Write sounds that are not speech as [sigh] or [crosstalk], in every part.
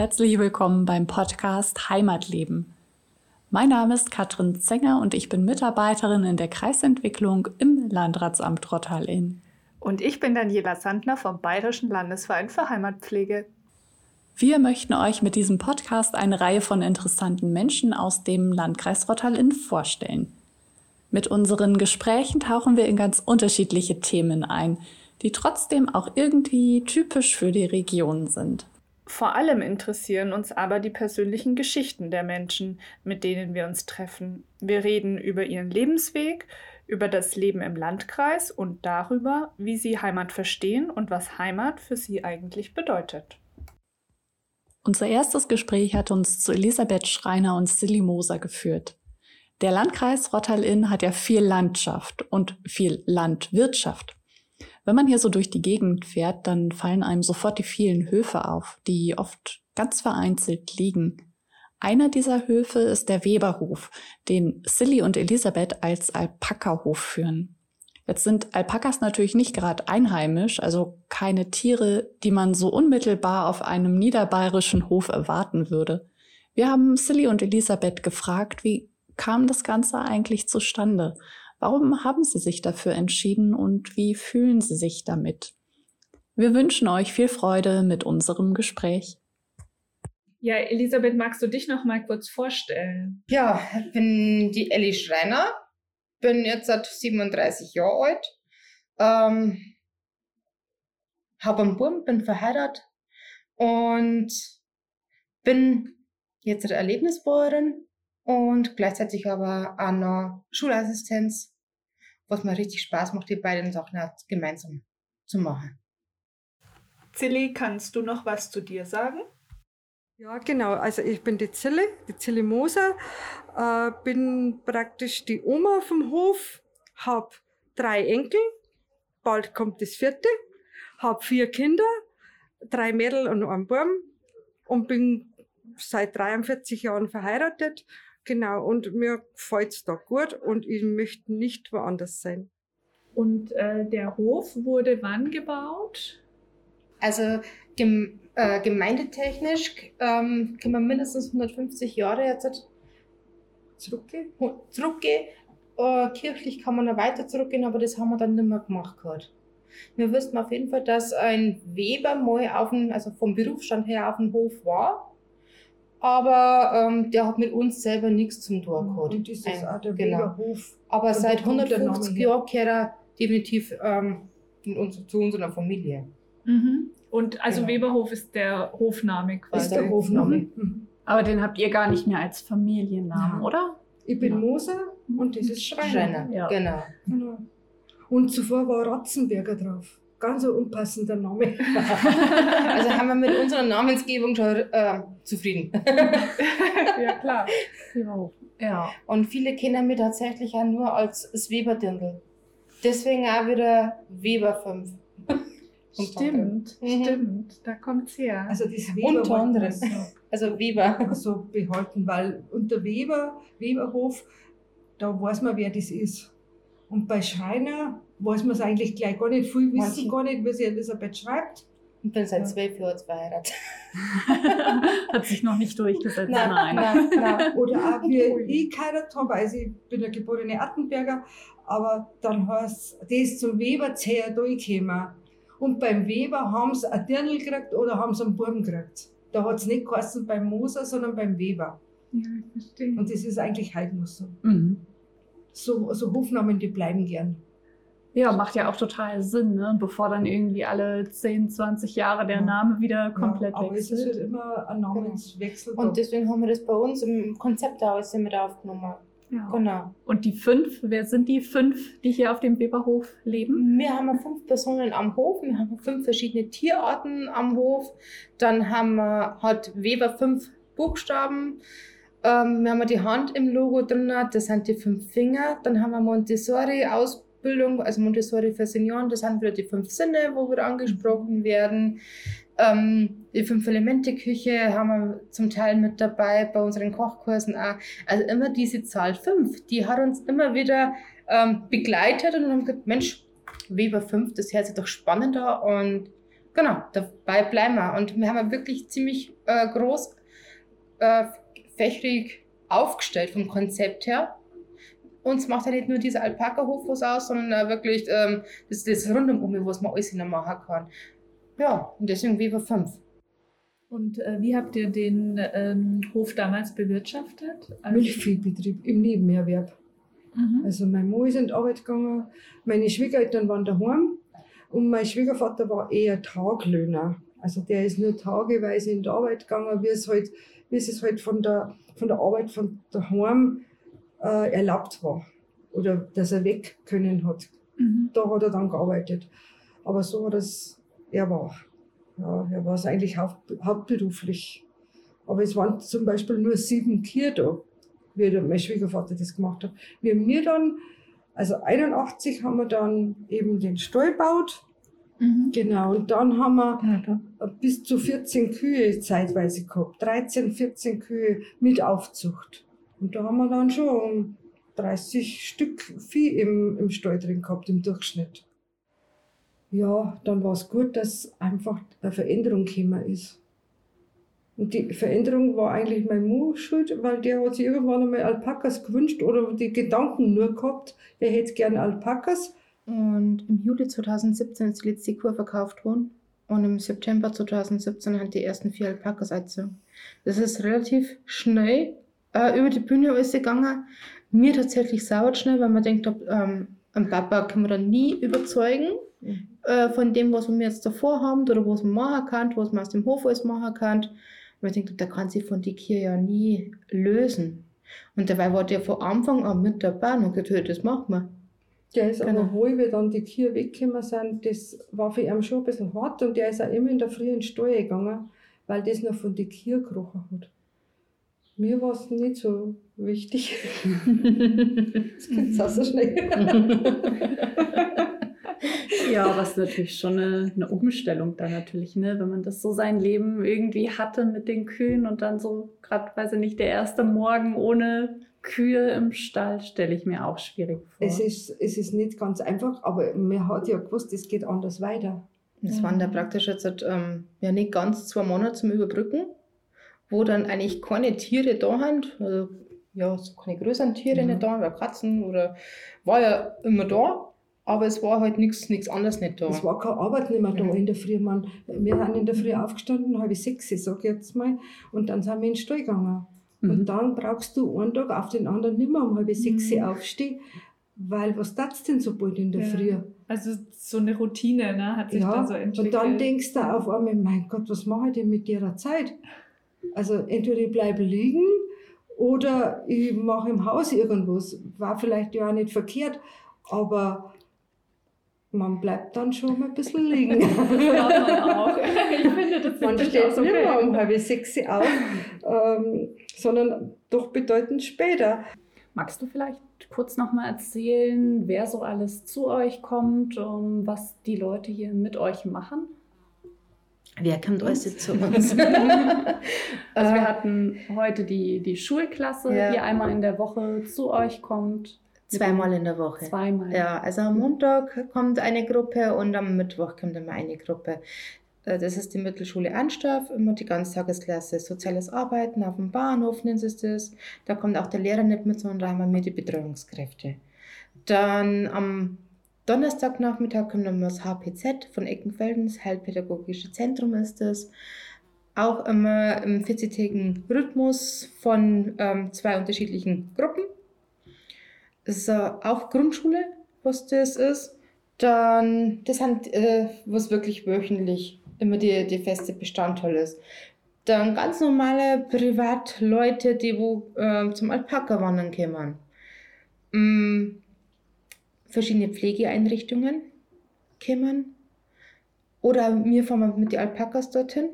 Herzlich willkommen beim Podcast Heimatleben. Mein Name ist Katrin Zenger und ich bin Mitarbeiterin in der Kreisentwicklung im Landratsamt Rottal-Inn. Und ich bin Daniela Sandner vom Bayerischen Landesverein für Heimatpflege. Wir möchten euch mit diesem Podcast eine Reihe von interessanten Menschen aus dem Landkreis Rottal-Inn vorstellen. Mit unseren Gesprächen tauchen wir in ganz unterschiedliche Themen ein, die trotzdem auch irgendwie typisch für die Region sind. Vor allem interessieren uns aber die persönlichen Geschichten der Menschen, mit denen wir uns treffen. Wir reden über ihren Lebensweg, über das Leben im Landkreis und darüber, wie sie Heimat verstehen und was Heimat für sie eigentlich bedeutet. Unser erstes Gespräch hat uns zu Elisabeth Schreiner und Silly Moser geführt. Der Landkreis Rottal-Inn hat ja viel Landschaft und viel Landwirtschaft. Wenn man hier so durch die Gegend fährt, dann fallen einem sofort die vielen Höfe auf, die oft ganz vereinzelt liegen. Einer dieser Höfe ist der Weberhof, den Silly und Elisabeth als Alpaka-Hof führen. Jetzt sind Alpakas natürlich nicht gerade einheimisch, also keine Tiere, die man so unmittelbar auf einem niederbayerischen Hof erwarten würde. Wir haben Silly und Elisabeth gefragt, wie kam das Ganze eigentlich zustande? Warum haben Sie sich dafür entschieden und wie fühlen Sie sich damit? Wir wünschen euch viel Freude mit unserem Gespräch. Ja, Elisabeth, magst du dich noch mal kurz vorstellen? Ja, ich bin die Elli Schreiner, bin jetzt seit 37 Jahren alt, ähm, habe einen Buben, bin verheiratet und bin jetzt eine Erlebnisbäuerin und gleichzeitig aber auch noch Schulassistenz, was mir richtig Spaß macht, die beiden Sachen gemeinsam zu machen. Zilli, kannst du noch was zu dir sagen? Ja, genau. Also ich bin die Zille, die Zille Moser, äh, bin praktisch die Oma vom Hof, habe drei Enkel, bald kommt das vierte, habe vier Kinder, drei Mädel und einen Burm und bin seit 43 Jahren verheiratet Genau, und mir gefällt es da gut und ich möchte nicht woanders sein. Und äh, der Hof wurde wann gebaut? Also gem äh, gemeindetechnisch ähm, kann man mindestens 150 Jahre jetzt zurückgehen. zurückgehen. Äh, kirchlich kann man noch weiter zurückgehen, aber das haben wir dann nicht mehr gemacht gehabt. Wir wüssten auf jeden Fall, dass ein Weber mal auf dem, also vom Berufsstand her auf dem Hof war aber ähm, der hat mit uns selber nichts zum Tor gehabt. Und das ist Ein, auch der genau. Hof. Aber seit 150 Jahren gehört er definitiv ähm, uns, zu unserer Familie. Mhm. Und also genau. Weberhof ist der Hofname quasi. Ist der Hofname. Mhm. mhm. Aber den habt ihr gar nicht mehr als Familiennamen, ja. oder? Ich bin ja. Moser und das ist Schreiner. Schreiner. Ja. Genau. genau. Und zuvor war Ratzenberger drauf ganz ein unpassender Name. [laughs] also haben wir mit unserer Namensgebung schon äh, zufrieden. [laughs] ja, klar. Ja. Und viele kennen mich tatsächlich auch nur als das Weberdirndl. Deswegen auch wieder Weber 5. Stimmt, [laughs] mhm. stimmt, da kommt es her. Also das Weber Unter anderem. Also Weber. So behalten, weil unter Weber, Weberhof, da weiß man, wer das ist. Und bei Schreiner weiß man es eigentlich gleich gar nicht. Viel wissen gar nicht, wie sie Elisabeth schreibt. Ich bin seit zwölf Jahren verheiratet. [laughs] Hat sich noch nicht durchgesetzt, nein. nein. nein, nein. Oder auch wie ich geheiratet habe, also ich bin eine geborene Attenberger, aber dann heißt das zum Weber zäher durchgekommen. Und beim Weber haben sie ein Dirndl gekriegt oder haben sie einen Buben gekriegt. Da hat es nicht geheißen beim Moser, sondern beim Weber. Ja, ich verstehe. Und das ist eigentlich heute noch so. Mhm. So, so Hofnamen, die bleiben gern. Ja, macht ja auch total Sinn, ne? bevor dann irgendwie alle 10, 20 Jahre der Name wieder komplett ja, aber wechselt. Aber es ist halt immer ein Namenswechsel. Und deswegen haben wir das bei uns im Konzept auch mit aufgenommen. Ja. Genau. Und die fünf, wer sind die fünf, die hier auf dem Weberhof leben? Wir haben fünf Personen am Hof, wir haben fünf verschiedene Tierarten am Hof. Dann haben wir, hat Weber fünf Buchstaben. Ähm, wir haben die Hand im Logo drin, das sind die fünf Finger. Dann haben wir Montessori aus Bildung, also Montessori für Senioren, das sind wieder die fünf Sinne, wo wir angesprochen werden. Ähm, die Fünf-Elemente-Küche haben wir zum Teil mit dabei bei unseren Kochkursen auch. Also immer diese Zahl fünf, die hat uns immer wieder ähm, begleitet und haben gesagt, Mensch, Weber 5, das hört sich doch spannender und Genau, dabei bleiben wir. Und wir haben wirklich ziemlich äh, groß äh, fächerig aufgestellt vom Konzept her. Uns macht ja nicht nur dieser Alpaka-Hof was aus, sondern äh, wirklich ähm, das, das Rundum, was man alles machen kann. Ja, und deswegen Weber 5. Und äh, wie habt ihr den ähm, Hof damals bewirtschaftet? Also Milchviehbetrieb im Nebenerwerb. Mhm. Also mein Mann ist in die Arbeit gegangen, meine Schwiegereltern waren daheim und mein Schwiegervater war eher Taglöhner. Also der ist nur tageweise in die Arbeit gegangen, wie es halt, wie es halt von der, von der Arbeit von daheim äh, erlaubt war. Oder dass er weg können hat. Mhm. Da hat er dann gearbeitet. Aber so hat es, er war. Ja, er war es eigentlich haupt, hauptberuflich. Aber es waren zum Beispiel nur sieben Kühe da, wie mein Schwiegervater das gemacht hat. Wir haben mir dann, also 81 haben wir dann eben den Stall gebaut. Mhm. Genau, und dann haben wir bis zu 14 Kühe zeitweise gehabt. 13, 14 Kühe mit Aufzucht. Und da haben wir dann schon 30 Stück Vieh im, im Stall drin gehabt, im Durchschnitt ja, dann war es gut, dass einfach eine Veränderung gekommen ist. Und die Veränderung war eigentlich mein Mann schuld, weil der hat sich irgendwann einmal Alpakas gewünscht oder die Gedanken nur gehabt, er hätte gerne Alpakas. Und im Juli 2017 ist die letzte Kur verkauft worden. Und im September 2017 haben die ersten vier Alpakas eingezogen. Das ist relativ schnell äh, über die Bühne alles gegangen. Mir tatsächlich sauer schnell, weil man denkt, ob, ähm, einen Papa kann man dann nie überzeugen. Mhm äh, von dem, was wir jetzt davor haben oder was man machen kann, was man aus dem Hof alles machen kann. Und ich denke, der kann sich von die Kirche ja nie lösen. Und dabei war der von Anfang an mit dabei und gesagt, das machen wir. Der ist genau. aber, wo wir dann die Kirche weggekommen sind, das war für ihn schon ein bisschen hart und der ist auch immer in der Früh in gegangen, weil das noch von der Kirche gerochen hat. Mir war es nicht so wichtig. [laughs] das geht auch so schnell. [laughs] Ja, was natürlich schon eine, eine Umstellung da natürlich, ne? wenn man das so sein Leben irgendwie hatte mit den Kühen und dann so, gerade weiß ich nicht, der erste Morgen ohne Kühe im Stall, stelle ich mir auch schwierig vor. Es ist, es ist nicht ganz einfach, aber man hat ja gewusst, es geht anders weiter. Es waren da praktisch jetzt ähm, ja nicht ganz zwei Monate zum Überbrücken, wo dann eigentlich keine Tiere da sind, also ja, so keine größeren Tiere mhm. nicht da, oder Katzen oder war ja immer da, aber es war halt nichts anderes nicht da. Es war keine Arbeit nicht mehr da in der Früh. Man, wir sind in der Früh aufgestanden, halb sechs, sag ich jetzt mal, und dann sind wir in den Stall gegangen. Mhm. Und dann brauchst du einen Tag auf den anderen nicht mehr um halb sechs mhm. aufstehen, weil was tat's denn so bald in der ja. Früh? Also so eine Routine ne, hat sich ja, dann so entwickelt. Und dann denkst du auf einmal, mein Gott, was mache ich denn mit der Zeit? Also entweder ich bleibe liegen oder ich mache im Haus irgendwas. War vielleicht ja auch nicht verkehrt, aber man bleibt dann schon mal ein bisschen [laughs] liegen. ja, man auch. Ich finde, das man steht nicht okay. mehr um halb sechs auf, ähm, sondern doch bedeutend später. Magst du vielleicht kurz nochmal erzählen, wer so alles zu euch kommt, um, was die Leute hier mit euch machen? Wer kommt alles zu uns? [laughs] also wir hatten heute die, die Schulklasse, ja. die einmal in der Woche zu euch kommt. Zweimal in der Woche. Zweimal. Ja, also am Montag kommt eine Gruppe und am Mittwoch kommt immer eine Gruppe. Äh, das ist die Mittelschule Anstorf, immer die Ganztagesklasse Soziales Arbeiten auf dem Bahnhof nennt es das. Da kommt auch der Lehrer nicht mit, sondern da haben wir die Betreuungskräfte. Dann am Donnerstagnachmittag kommt dann das HPZ von Eckenfelden, das Heilpädagogische Zentrum ist das. Auch immer im 40-tägigen Rhythmus von ähm, zwei unterschiedlichen Gruppen. Ist auch Grundschule, was das ist. Dann, das sind, äh, was wirklich wöchentlich immer die, die feste Bestandteil ist. Dann ganz normale Privatleute, die wo äh, zum Alpaka wandern kommen. Mm, verschiedene Pflegeeinrichtungen kommen. Oder wir fahren mit den Alpakas dorthin.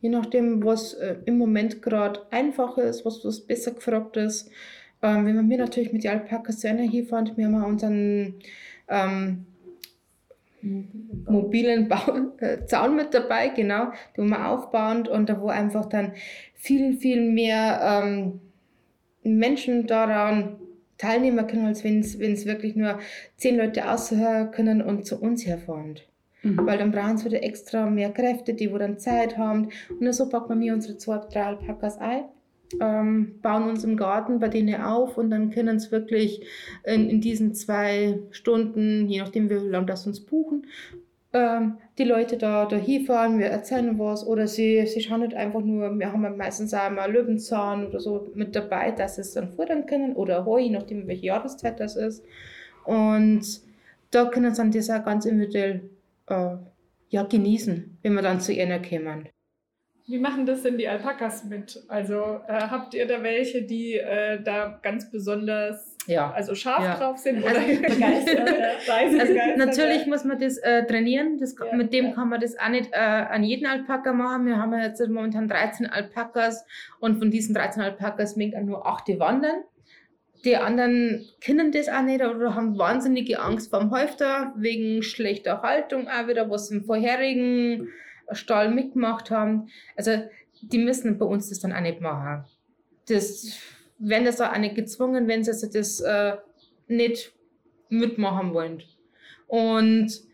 Je nachdem, was äh, im Moment gerade einfacher ist, was, was besser gefragt ist. Ähm, wenn wir natürlich mit den Alpakas zu einer hinfahren, wir haben unseren ähm, mobilen Bau [laughs] äh, Zaun mit dabei, genau, den wir aufbauen und da wo einfach dann viel, viel mehr ähm, Menschen daran teilnehmen können, als wenn es wirklich nur zehn Leute aushören können und zu uns herfahren. Mhm. Weil dann brauchen sie wieder extra mehr Kräfte, die wo dann Zeit haben. Und so packen wir unsere zwei, drei Alpakas ein ähm, bauen uns im Garten bei denen auf und dann können es wirklich in, in, diesen zwei Stunden, je nachdem wie lange das uns buchen, ähm, die Leute da, da hinfahren, wir erzählen was oder sie, sie schauen nicht einfach nur, wir haben meistens auch mal Löwenzahn oder so mit dabei, dass sie es dann futtern können oder Heu, je nachdem welche Jahreszeit das ist. Und da können sie dann das auch ganz individuell äh, ja, genießen, wenn wir dann zu ihnen kommen. Wie machen das denn die Alpakas mit? Also äh, habt ihr da welche, die äh, da ganz besonders ja. also scharf ja. drauf sind oder [laughs] also, begeistert? also, natürlich muss man das äh, trainieren. Das, ja, mit dem kann man das auch nicht äh, an jeden Alpaka machen. Wir haben jetzt momentan 13 Alpakas und von diesen 13 Alpakas mögen nur 8 wandern. Die anderen kennen das auch nicht oder haben wahnsinnige Angst vor dem Häufter wegen schlechter Haltung auch wieder, was im vorherigen Stall mitgemacht haben. Also die müssen bei uns das dann auch nicht machen. Das werden das auch nicht gezwungen, wenn sie das äh, nicht mitmachen wollen. Und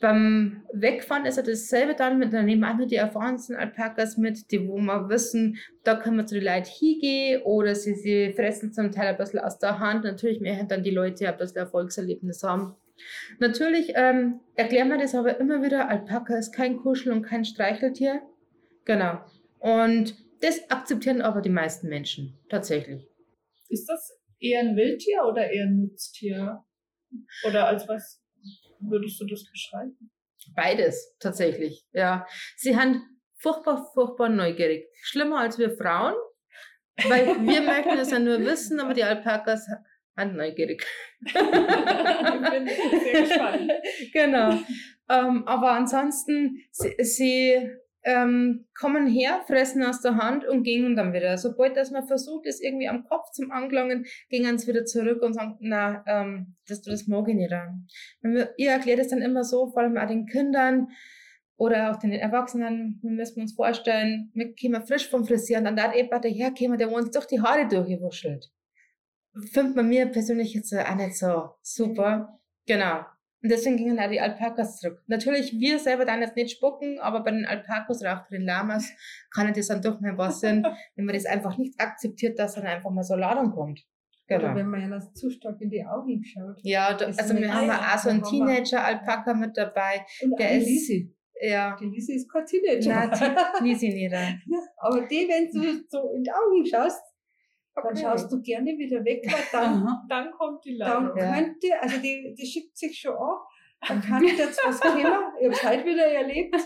beim Wegfahren ist ja dasselbe dann, mit, dann nehmen wir auch nur die erfahrensten Alpakas mit, die wo wir wissen, da können wir zu den Leuten hingehen oder sie, sie fressen zum Teil ein bisschen aus der Hand. Natürlich möchten dann die Leute ein bisschen Erfolgserlebnis haben. Natürlich ähm, erklären wir das aber immer wieder, Alpaka ist kein Kuschel- und kein Streicheltier. Genau. Und das akzeptieren aber die meisten Menschen tatsächlich. Ist das eher ein Wildtier oder eher ein Nutztier? Oder als was würdest du das beschreiben? Beides, tatsächlich, ja. Sie haben furchtbar, furchtbar neugierig. Schlimmer als wir Frauen, weil wir [laughs] möchten es ja nur wissen, aber die Alpakas neugierig. ich bin sehr gespannt. [laughs] Genau. Ähm, aber ansonsten, sie, sie ähm, kommen her, fressen aus der Hand und gehen dann wieder. Sobald dass man versucht, es irgendwie am Kopf zum Angelangen, gehen sie wieder zurück und sagen, na, ähm, das, das mag ich nicht. Wir, ihr erklärt es dann immer so, vor allem auch den Kindern, oder auch den Erwachsenen, wir müssen uns vorstellen, wir kommen frisch vom Frisieren, dann da jemand daherkommen, der uns durch die Haare durchgewuschelt findet man mir persönlich jetzt auch nicht so super. Genau. Und deswegen gingen auch die Alpakas zurück. Natürlich, wir selber dann jetzt nicht spucken, aber bei den Alpakas oder auch bei den Lamas [laughs] kann das dann doch mal was sein, [laughs] wenn man das einfach nicht akzeptiert, dass dann einfach mal so Ladung kommt. Genau. Oder wenn man ja zu stark in die Augen schaut. Ja, da, also wir haben auch so einen Teenager-Alpaka mit dabei. Und der ist, Lisi. Ja. Die Lisi ist kein Teenager. Nein, [laughs] Lisi nicht. Aber die, wenn du so in die Augen schaust, dann schaust du gerne wieder weg, weil dann, dann kommt die Ladung. Dann könnte, also die, die schickt sich schon an, dann [laughs] kann ich jetzt was kommen. Ich habe es heute wieder erlebt.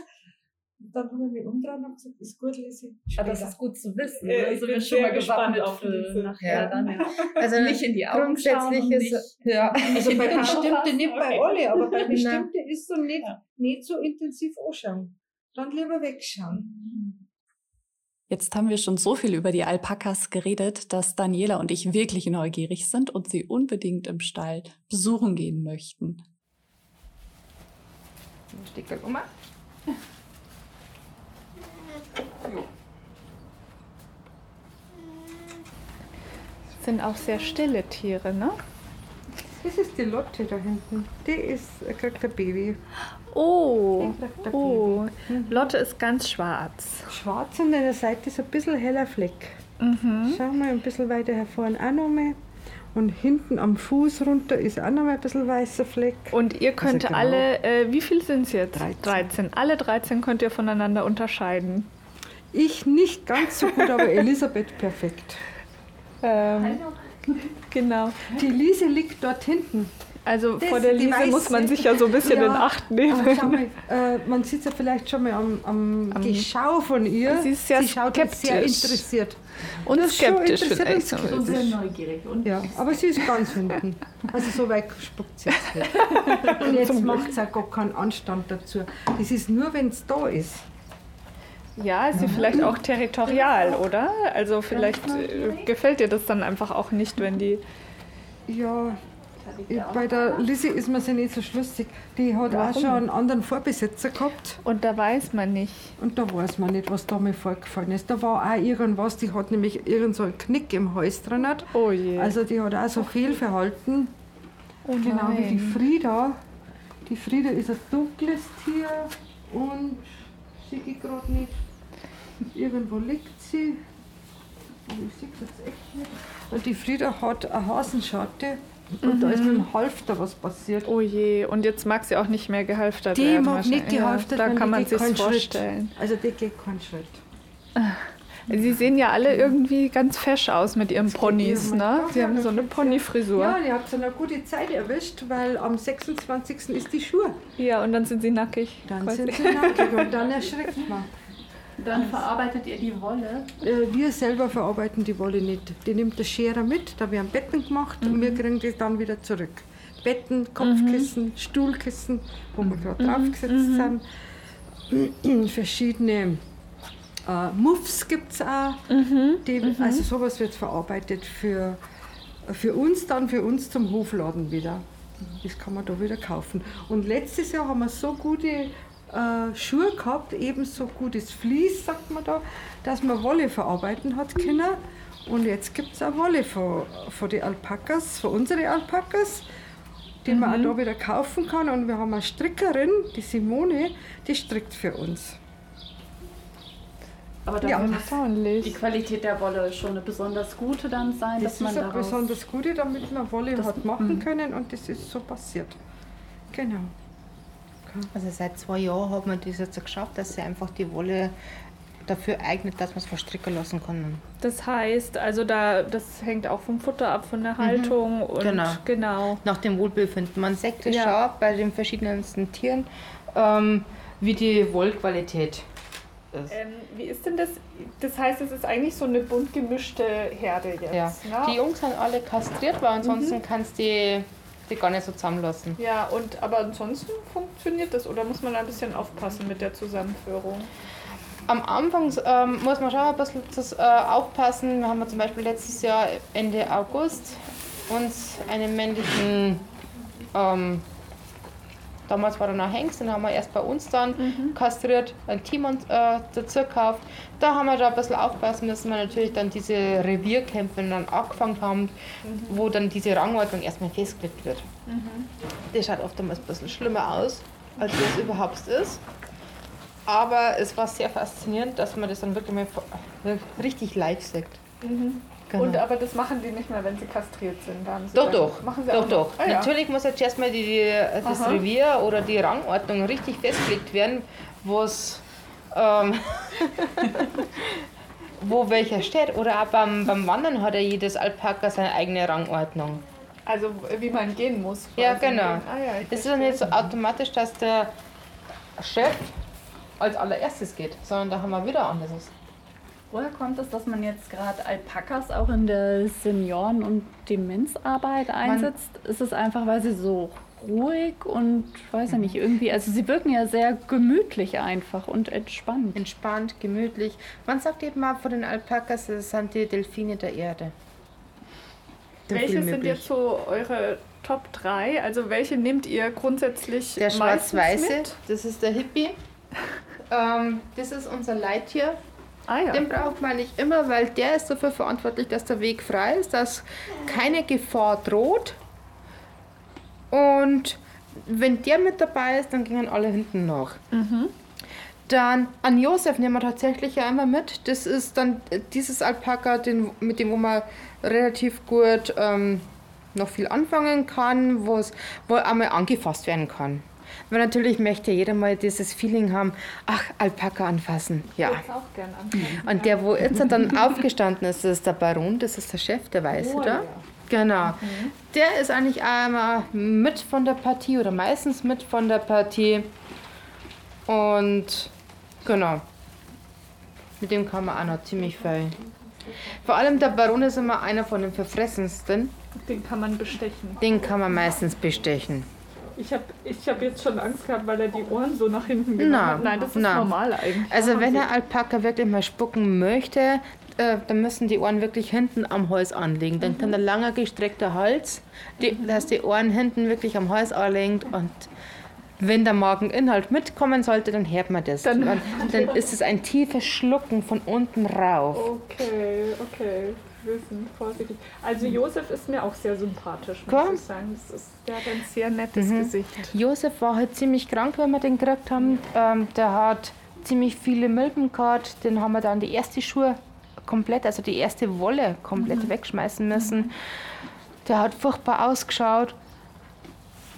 dann habe ich mich umdrehen und gesagt, ist gut, lese ich. Aber das ist gut zu wissen. Äh, also wir schon mal gespannt auf die nachher ja. dann. Ja. Also nicht in die Augen schauen. Ist, ja. Also bei bestimmten, [laughs] nicht bei alle, aber bei bestimmten [laughs] ist so nicht, ja. nicht so intensiv anschauen. Dann lieber wegschauen. Jetzt haben wir schon so viel über die Alpakas geredet, dass Daniela und ich wirklich neugierig sind und sie unbedingt im Stall besuchen gehen möchten. Stickel um. Das sind auch sehr stille Tiere, ne? Das ist die Lotte da hinten. Die ist, kriegt ein Baby. Oh, oh. Lotte ist ganz schwarz. Schwarz und an der Seite ist ein bisschen heller Fleck. Mhm. Schau mal, ein bisschen weiter hervorn auch noch mal. Und hinten am Fuß runter ist auch noch mal ein bisschen weißer Fleck. Und ihr könnt also genau alle, äh, wie viel sind es jetzt? 13. 13. Alle 13 könnt ihr voneinander unterscheiden. Ich nicht ganz so gut, aber [laughs] Elisabeth perfekt. Ähm, [laughs] genau. Die Lise liegt dort hinten. Also das, vor der Lise muss man sich ja so ein bisschen ja, in Acht nehmen. Mal, äh, man sieht ja vielleicht schon mal am, am, am Geschau von ihr. Sie ist sehr Sie schaut skeptisch. sehr interessiert. Und das skeptisch vielleicht. So. Und sehr neugierig. Und ja, aber sie ist [laughs] ganz hinten. Also so weit spuckt sie jetzt nicht. Und jetzt macht sie auch gar keinen Anstand dazu. Das ist nur, wenn es da ist. Ja, ist sie vielleicht auch territorial, oder? Also vielleicht äh, gefällt dir das dann einfach auch nicht, wenn die... Ja, bei der Lizzie ist man sich nicht so schlüssig. Die hat Warum? auch schon einen anderen Vorbesitzer gehabt. Und da weiß man nicht. Und da weiß man nicht, was da mir vorgefallen ist. Da war auch irgendwas, die hat nämlich irgend so einen Knick im Hals drin. Oh je. Also die hat auch so viel verhalten. Oh genau wie die Frieda Die Frieda ist ein dunkles Tier und sehe ich gerade nicht. Irgendwo liegt sie. Aber ich sehe jetzt echt nicht. Und die Frieda hat eine Hasenscharte und da ist mit dem Halfter was passiert. Oh je, und jetzt mag sie auch nicht mehr gehalftert Die werden. mag nicht gehalftert Ja, werden, Da kann die man sich keinen Schritt. vorstellen. Also die geht keinen Schritt. Sie sehen ja alle irgendwie ganz fesch aus mit ihren Ponys, ne? Sie haben so eine Ponyfrisur. Ja, ihr habt so eine gute Zeit erwischt, weil am 26. ist die Schuhe. Ja, und dann sind sie nackig. Dann quasi. sind sie nackig und dann [laughs] erschreckt man. Dann verarbeitet ihr die Wolle. Äh, Wir selber verarbeiten die Wolle nicht. Die nimmt der Scherer mit, da werden Betten gemacht und wir kriegen die dann wieder zurück. Betten, Kopfkissen, Stuhlkissen, wo wir gerade draufgesetzt sind. [clears throat] Verschiedene äh, Muffs gibt es auch. Die, Also sowas wird verarbeitet für, für uns, dann für uns zum Hofladen wieder. Das kann man da wieder kaufen. Und letztes Jahr haben wir so gute äh, Schuhe gehabt, ebenso gutes Vlies, sagt man da, dass man Wolle verarbeiten hat können. Und jetzt gibt es auch Wolle von, von den Alpakas, von unseren Alpakas, die man auch da wieder kaufen kann. Und wir haben eine Strickerin, die Simone, die strickt für uns. Aber da Ja. muss die. Qualität der Wolle schon eine besonders gute dann sein, Das dass man ist ein daraus... besonders Gute, damit wir Wolle hat machen können und das ist so passiert. Genau. Also seit zwei Jahren hat man das jetzt geschafft, dass sie einfach die Wolle dafür eignet, dass man es verstricken lassen kann. Das heißt, also da, das hängt auch vom Futter ab, von der Haltung und Genau. genau. Nach dem Wohlbefinden. Man sagt es Ja. schon bei den verschiedensten Tieren, ähm, wie die Wollqualität ist. Ähm, wie ist denn das? Das heißt, es ist eigentlich so eine bunt gemischte Herde jetzt. Ja. Ne? Die Jungs sind alle kastriert, weil ansonsten kannst du die, die gar nicht so zusammenlassen. ja, und aber ansonsten funktioniert das oder muss man da ein bisschen aufpassen mit der Zusammenführung? Am Anfang ähm, muss man schon ein bisschen das, äh, aufpassen. Wir haben zum Beispiel letztes Jahr Ende August uns einen männlichen, ähm, damals war er noch Hengst, den haben wir erst bei uns dann kastriert, ein Timon äh, dazu gekauft. Da haben wir da ein bisschen aufpassen müssen, weil natürlich dann diese Revierkämpfe dann angefangen haben, wo dann diese Rangordnung erstmal festgelegt wird. Das schaut oftmals ein bisschen schlimmer aus, als es überhaupt ist. Aber es war sehr faszinierend, dass man das dann wirklich mal richtig live sieht. Genau. Und aber das machen die nicht mehr, wenn sie kastriert sind. Doch, dann- doch. Machen sie doch, doch. Ah, ja. Natürlich muss jetzt erstmal die, die, das Aha. Revier oder die Rangordnung richtig festgelegt werden, wo's, ähm, [laughs] wo welcher steht. Oder auch beim, beim Wandern hat ja jedes Alpaka seine eigene Rangordnung. Also wie man gehen muss. Ja, genau. Ah, ja, Es ist verstehe. nicht so automatisch, dass der Chef als allererstes geht, sondern da haben wir wieder anderes. Woher kommt es, dass man jetzt gerade Alpakas auch in der Senioren- und Demenzarbeit einsetzt? ist es einfach, weil sie so ruhig und weiß ja nicht, irgendwie, also sie wirken ja sehr gemütlich einfach und entspannt. Entspannt, gemütlich. Man sagt eben mal von den Alpakas, das sind die Delfine der Erde. Welche sind jetzt so eure Top 3? Also welche nehmt ihr grundsätzlich Der schwarz-weiße, das ist der Hippie. [laughs] ähm, das ist unser Leittier. Ah ja. Den braucht man nicht immer, weil der ist dafür verantwortlich, dass der Weg frei ist, dass keine Gefahr droht. Und wenn der mit dabei ist, dann gingen alle hinten nach. Dann an Josef nehmen wir tatsächlich ja immer mit. Das ist dann äh, dieses Alpaka, den, mit dem wo man relativ gut ähm, noch viel anfangen kann, wo einmal angefasst werden kann. Weil natürlich möchte jeder mal dieses Feeling haben, ach, Alpaka anfassen. Ja. Ich auch gern an. Und der, wo jetzt dann aufgestanden ist, ist der Baron, das ist der Chef, der Weiße Oh, da. ja. Genau. Der ist eigentlich einmal mit von der Partie oder meistens mit von der Partie. Und genau. Mit dem kann man auch noch ziemlich viel. Vor allem der Baron ist immer einer von den verfressensten. Den kann man bestechen. Den kann man meistens bestechen. Ich habe ich hab jetzt schon Angst gehabt, weil er die Ohren so nach hinten gemacht Na, hat. Nein, das ist na. normal eigentlich. Also wenn der Alpaka wirklich mal spucken möchte, äh, dann müssen die Ohren wirklich hinten am Hals anlegen. Dann kann der langer gestreckter Hals, die, dass die Ohren hinten wirklich am Hals anlegt und wenn der Mageninhalt mitkommen sollte, dann hört man das. Dann- Dann, dann ist es ein tiefes Schlucken von unten rauf. Okay, okay. Wir sind vorsichtig. Also Josef ist mir auch sehr sympathisch, muss Komm. ich sagen. Das ist, der hat ein sehr nettes Mhm. Gesicht. Josef war halt ziemlich krank, wenn wir den gekriegt haben. Ähm, der hat ziemlich viele Milben gehabt. Den haben wir dann die erste Schuhe komplett, also die erste Wolle komplett wegschmeißen müssen. Der hat furchtbar ausgeschaut.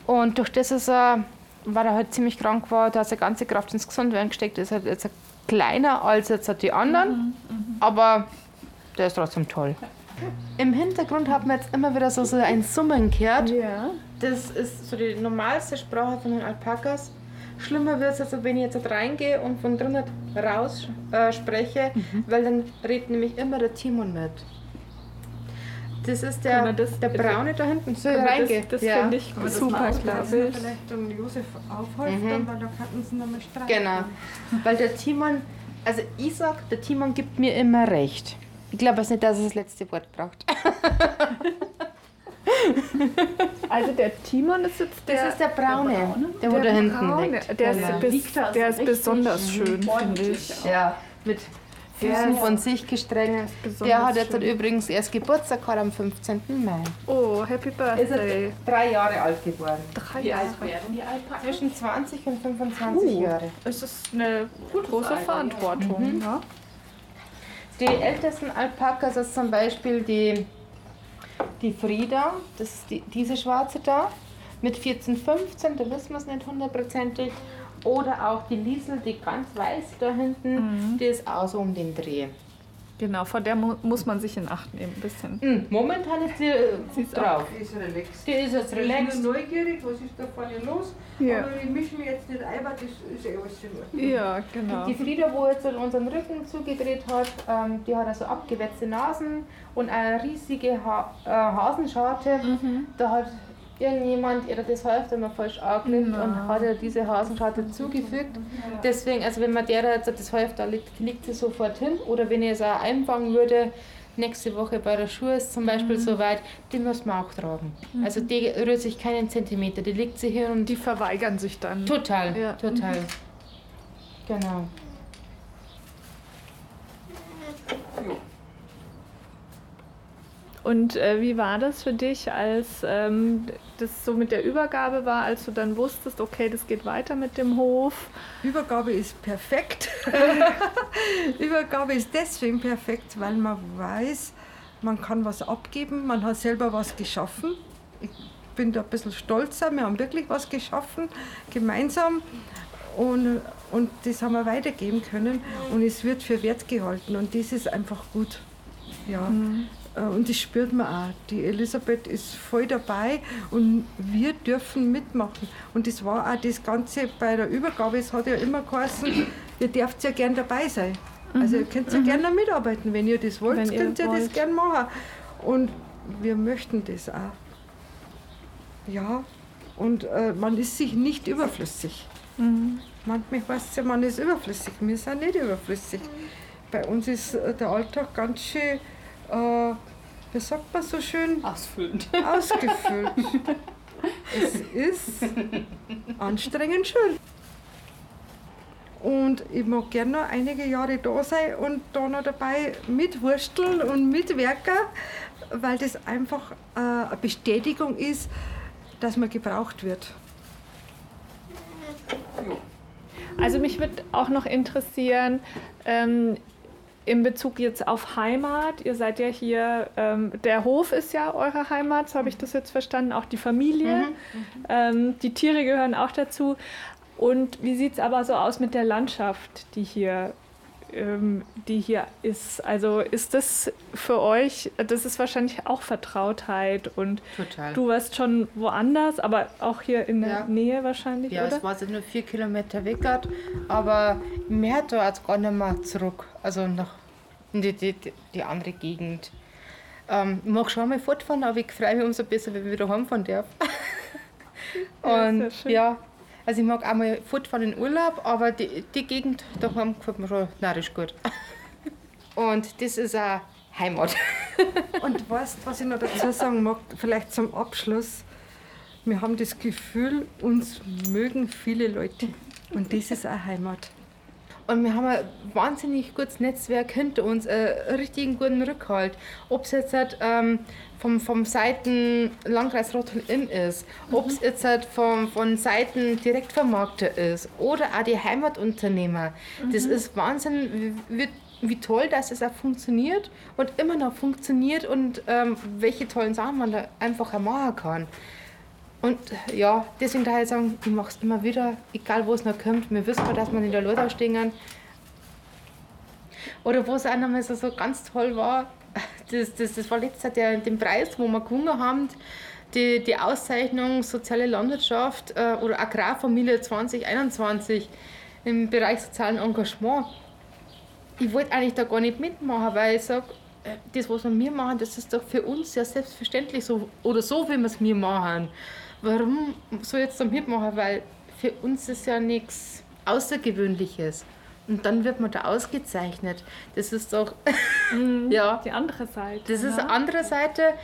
Und durch das, dass er, weil er halt ziemlich krank war, da hat seine ganze Kraft ins Gesundwerden gesteckt. Ist halt jetzt kleiner als jetzt die anderen, aber der ist trotzdem toll. Im Hintergrund hat man jetzt immer wieder so, so ein Summen gehört. Ja. Das ist so die normalste Sprache von den Alpakas. Schlimmer wird es, also wenn ich jetzt reingehe und von drinnen raus äh, spreche, weil dann redet nämlich immer der Timon mit. Das ist der, wir das- der Braune da hinten. So wir reingehe. Das, das ja. finde ich Aber das super, ich. Vielleicht dann Josef aufhäuft, Mhm. dann, weil da könnten sie nochmal streiten. Genau. Weil der Timon, also ich sag, der Timon gibt mir immer recht. Ich glaube jetzt nicht, dass er das letzte Wort braucht. [laughs] Also der Timon ist jetzt der. Das ist der Braune, der, wo der da hinten Braune. liegt. Der Genau. ist, bis, der ist besonders schön, finde ich. Ja, mit Füßen von sich gestrengt. besonders Der hat jetzt schön. übrigens erst Geburtstag gehabt am 15. Mai. Oh, Happy Ist er Birthday. drei Jahre alt geworden. Drei Wie Jahre. alt werden die Alpakas? Zwischen 20 und 25 Uh. Jahre. Es ist eine große ja. Verantwortung. Mhm. Ja. Die ältesten Alpakas ist zum Beispiel die, die Frieda, das ist die, diese schwarze da, mit 14, 15, da wissen wir es nicht hundertprozentig. Oder auch die Liesel, die ganz weiß da hinten, die ist auch so um den Dreh. Genau, vor der mu muss man sich in Acht nehmen, ein bisschen. Hm, momentan ist sie äh, Sie ist drauf. Die ist relaxed. Die ist jetzt Ich relaxed. bin nur neugierig, was ist da vorne los? Ja. Aber ich mische mich jetzt nicht ein, weil das ist eh alles in Ordnung. Ja, genau. Die Frieda, wo jetzt unseren Rücken zugedreht hat, ähm, die hat also abgewetzte Nasen und eine riesige ha äh, Hasenscharte. Da hat irgendjemand ihr das Hälfte mal falsch angelegt und hat ihr diese Hasenscharte zugefügt. Deswegen, also wenn man der jetzt das Hälfte liegt, liegt sie sofort hin. Oder wenn ich es auch einfangen würde, nächste Woche bei der Schuhe ist zum Beispiel soweit, die muss man auch tragen. Also die rührt sich keinen Zentimeter, die liegt sie hier und Die verweigern sich dann. Total, Ja. total. Genau. Und äh, wie war das für dich, als ähm, das so mit der Übergabe war, als du dann wusstest, okay, das geht weiter mit dem Hof? Übergabe ist perfekt. [laughs] Übergabe ist deswegen perfekt, weil man weiß, man kann was abgeben, man hat selber was geschaffen. Ich bin da ein bisschen stolzer, wir haben wirklich was geschaffen, gemeinsam. Und, und das haben wir weitergeben können und es wird für wert gehalten und das ist einfach gut. Ja. Äh, Und das spürt man auch. Die Elisabeth ist voll dabei und wir dürfen mitmachen. Und das war auch das Ganze bei der Übergabe. Es hat ja immer geheißen, ihr dürft ja gern dabei sein. Also ihr könnt ja gerne mitarbeiten. Wenn ihr das wollt, Wenn könnt ihr das wollt. gern machen. Und wir möchten das auch. Ja, und äh, man ist sich nicht überflüssig. Manchmal heißt es ja, man ist überflüssig. Wir sind nicht überflüssig. Bei uns ist äh, der Alltag ganz schön, äh, wie sagt man so schön, Ausfüllend. ausgefüllt. [laughs] es ist anstrengend schön. Und ich mag gerne noch einige Jahre da sein und da noch dabei mitwursteln und mitwerken, weil das einfach äh, eine Bestätigung ist, dass man gebraucht wird. Also mich würde auch noch interessieren, ähm, in Bezug jetzt auf Heimat, ihr seid ja hier, ähm, der Hof ist ja eure Heimat, so habe ich das jetzt verstanden, auch die Familie, ähm, die Tiere gehören auch dazu. Und wie sieht es aber so aus mit der Landschaft, die hier, ähm, die hier ist? Also ist das für euch, das ist wahrscheinlich auch Vertrautheit und Total. du warst schon woanders, aber auch hier in der Ja. Nähe wahrscheinlich, ja, oder? es war nur vier Kilometer weg, aber mehr da jetzt gar nicht mehr zurück. Also nach in die, die, die, andere Gegend. Ähm, ich mag schon mal fortfahren, aber ich freue mich umso besser, wenn ich wieder heimfahren darf. Ja, Und schön. ja, also ich mag auch mal fortfahren in Urlaub, aber die, die Gegend daheim gefällt mir schon narrisch gut. [laughs] Und das ist auch Heimat. [laughs] Und weißt was ich noch dazu sagen mag, vielleicht zum Abschluss? Wir haben das Gefühl, uns mögen viele Leute. Und das ist auch Heimat. Und wir haben ein wahnsinnig gutes Netzwerk hinter uns, einen richtigen guten Rückhalt. Ob es jetzt halt, ähm, vom, vom Seiten Landkreis Rottal-Inn ist, mhm. ob es jetzt halt vom, von Seiten Direktvermarkter ist oder auch die Heimatunternehmer. Mhm. Das ist Wahnsinn, wie, wie toll, dass es auch funktioniert und immer noch funktioniert und ähm, welche tollen Sachen man da einfach machen kann. Und ja, deswegen daher ich sagen, ich mache es immer wieder, egal wo es noch kommt. Wir wissen, dass wir in der Leute stehen. Oder wo es auch nochmal so, so ganz toll war, [laughs] das, das, das war letztes Jahr den Preis, wo wir gewonnen haben, die, die Auszeichnung Soziale Landwirtschaft äh, oder Agrarfamilie 2021 im Bereich sozialen Engagement. Ich wollte eigentlich da gar nicht mitmachen, weil ich sage, äh, das, was wir machen, das ist doch für uns ja selbstverständlich so oder so, wie wir es mir machen. Warum ich jetzt da mitmachen? Weil für uns ist ja nichts Außergewöhnliches. Und dann wird man da ausgezeichnet. Das ist doch [laughs] mhm, ja die andere Seite. Das ist ne? eine andere Seite,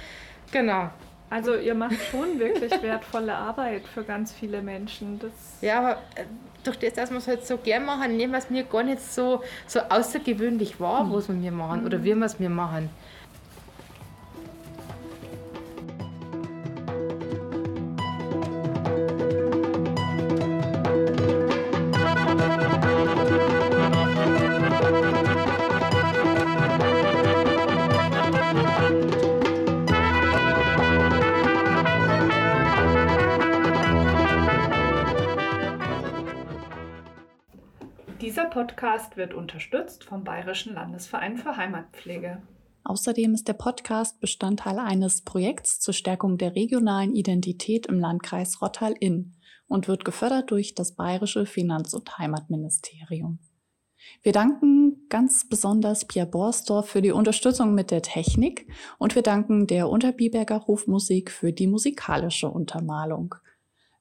genau. Also ihr macht schon wirklich wertvolle Arbeit für ganz viele Menschen. Das ja, aber äh, durch das, dass wir es halt so gern machen, nehmen wir es mir gar nicht so, so außergewöhnlich wahr, mhm. was wir machen oder wie wir es mir machen. Podcast wird unterstützt vom Bayerischen Landesverein für Heimatpflege. Außerdem ist der Podcast Bestandteil eines Projekts zur Stärkung der regionalen Identität im Landkreis Rottal-Inn und wird gefördert durch das Bayerische Finanz- und Heimatministerium. Wir danken ganz besonders Pierre Borsdorf für die Unterstützung mit der Technik und wir danken der Unterbiberger Hofmusik für die musikalische Untermalung.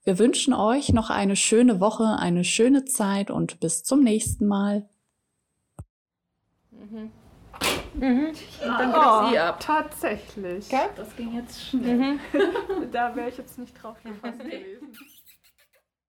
Wir wünschen euch noch eine schöne Woche, eine schöne Zeit und bis zum nächsten Mal. Mhm. Mhm. Und dann oh, sie ab. Tatsächlich. Okay? Das ging jetzt schnell. Mhm. [laughs] da wäre ich jetzt nicht drauf gefasst [laughs] gewesen.